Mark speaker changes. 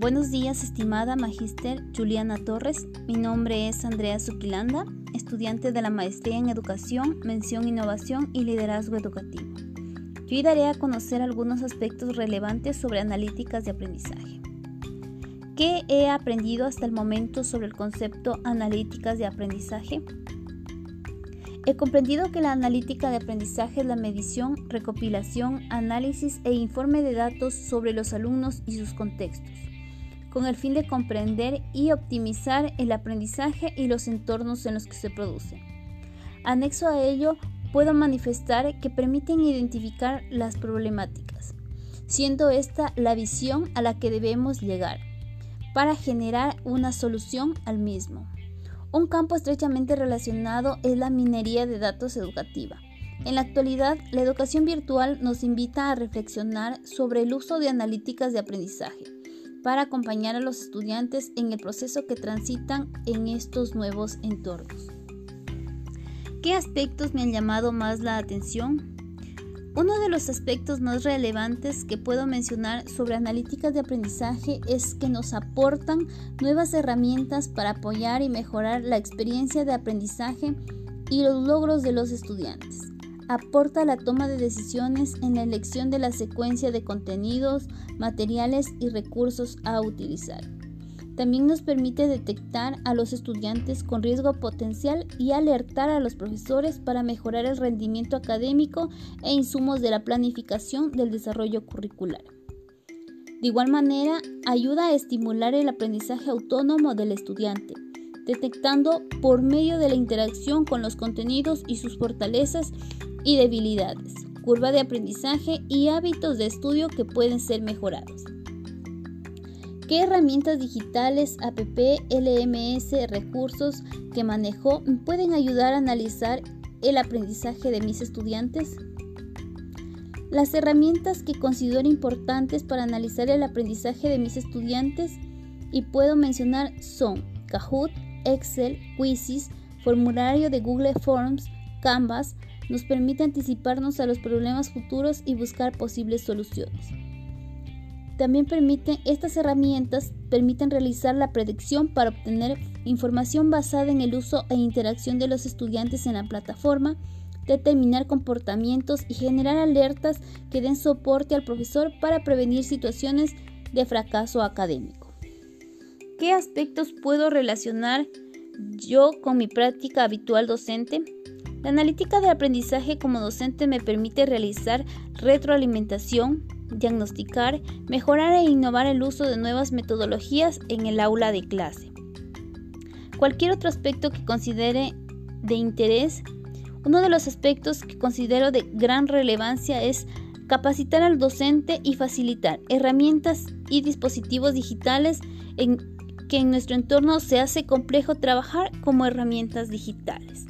Speaker 1: Buenos días, estimada Magíster Juliana Torres. Mi nombre es Andrea Supilanda, estudiante de la Maestría en Educación, Mención Innovación y Liderazgo Educativo. Yo daré a conocer algunos aspectos relevantes sobre analíticas de aprendizaje. ¿Qué he aprendido hasta el momento sobre el concepto analíticas de aprendizaje? He comprendido que la analítica de aprendizaje es la medición, recopilación, análisis e informe de datos sobre los alumnos y sus contextos, con el fin de comprender y optimizar el aprendizaje y los entornos en los que se produce. Anexo a ello, puedo manifestar que permiten identificar las problemáticas, siendo esta la visión a la que debemos llegar, para generar una solución al mismo. Un campo estrechamente relacionado es la minería de datos educativa. En la actualidad, la educación virtual nos invita a reflexionar sobre el uso de analíticas de aprendizaje para acompañar a los estudiantes en el proceso que transitan en estos nuevos entornos. ¿Qué aspectos me han llamado más la atención? Uno de los aspectos más relevantes que puedo mencionar sobre analíticas de aprendizaje es que nos aportan nuevas herramientas para apoyar y mejorar la experiencia de aprendizaje y los logros de los estudiantes. Aporta la toma de decisiones en la elección de la secuencia de contenidos, materiales y recursos a utilizar. También nos permite detectar a los estudiantes con riesgo potencial y alertar a los profesores para mejorar el rendimiento académico e insumos de la planificación del desarrollo curricular. De igual manera, ayuda a estimular el aprendizaje autónomo del estudiante, detectando por medio de la interacción con los contenidos y sus fortalezas y debilidades, curva de aprendizaje y hábitos de estudio que pueden ser mejorados. ¿Qué herramientas digitales, app, LMS, recursos que manejo pueden ayudar a analizar el aprendizaje de mis estudiantes? Las herramientas que considero importantes para analizar el aprendizaje de mis estudiantes y puedo mencionar son Kahoot, Excel, Quizzes, formulario de Google Forms, Canvas, nos permite anticiparnos a los problemas futuros y buscar posibles soluciones. También permiten, estas herramientas permiten realizar la predicción para obtener información basada en el uso e interacción de los estudiantes en la plataforma, determinar comportamientos y generar alertas que den soporte al profesor para prevenir situaciones de fracaso académico. ¿Qué aspectos puedo relacionar yo con mi práctica habitual docente? La analítica de aprendizaje como docente me permite realizar retroalimentación, diagnosticar, mejorar e innovar el uso de nuevas metodologías en el aula de clase. Cualquier otro aspecto que considere de interés, uno de los aspectos que considero de gran relevancia es capacitar al docente y facilitar herramientas y dispositivos digitales en que en nuestro entorno se hace complejo trabajar como herramientas digitales.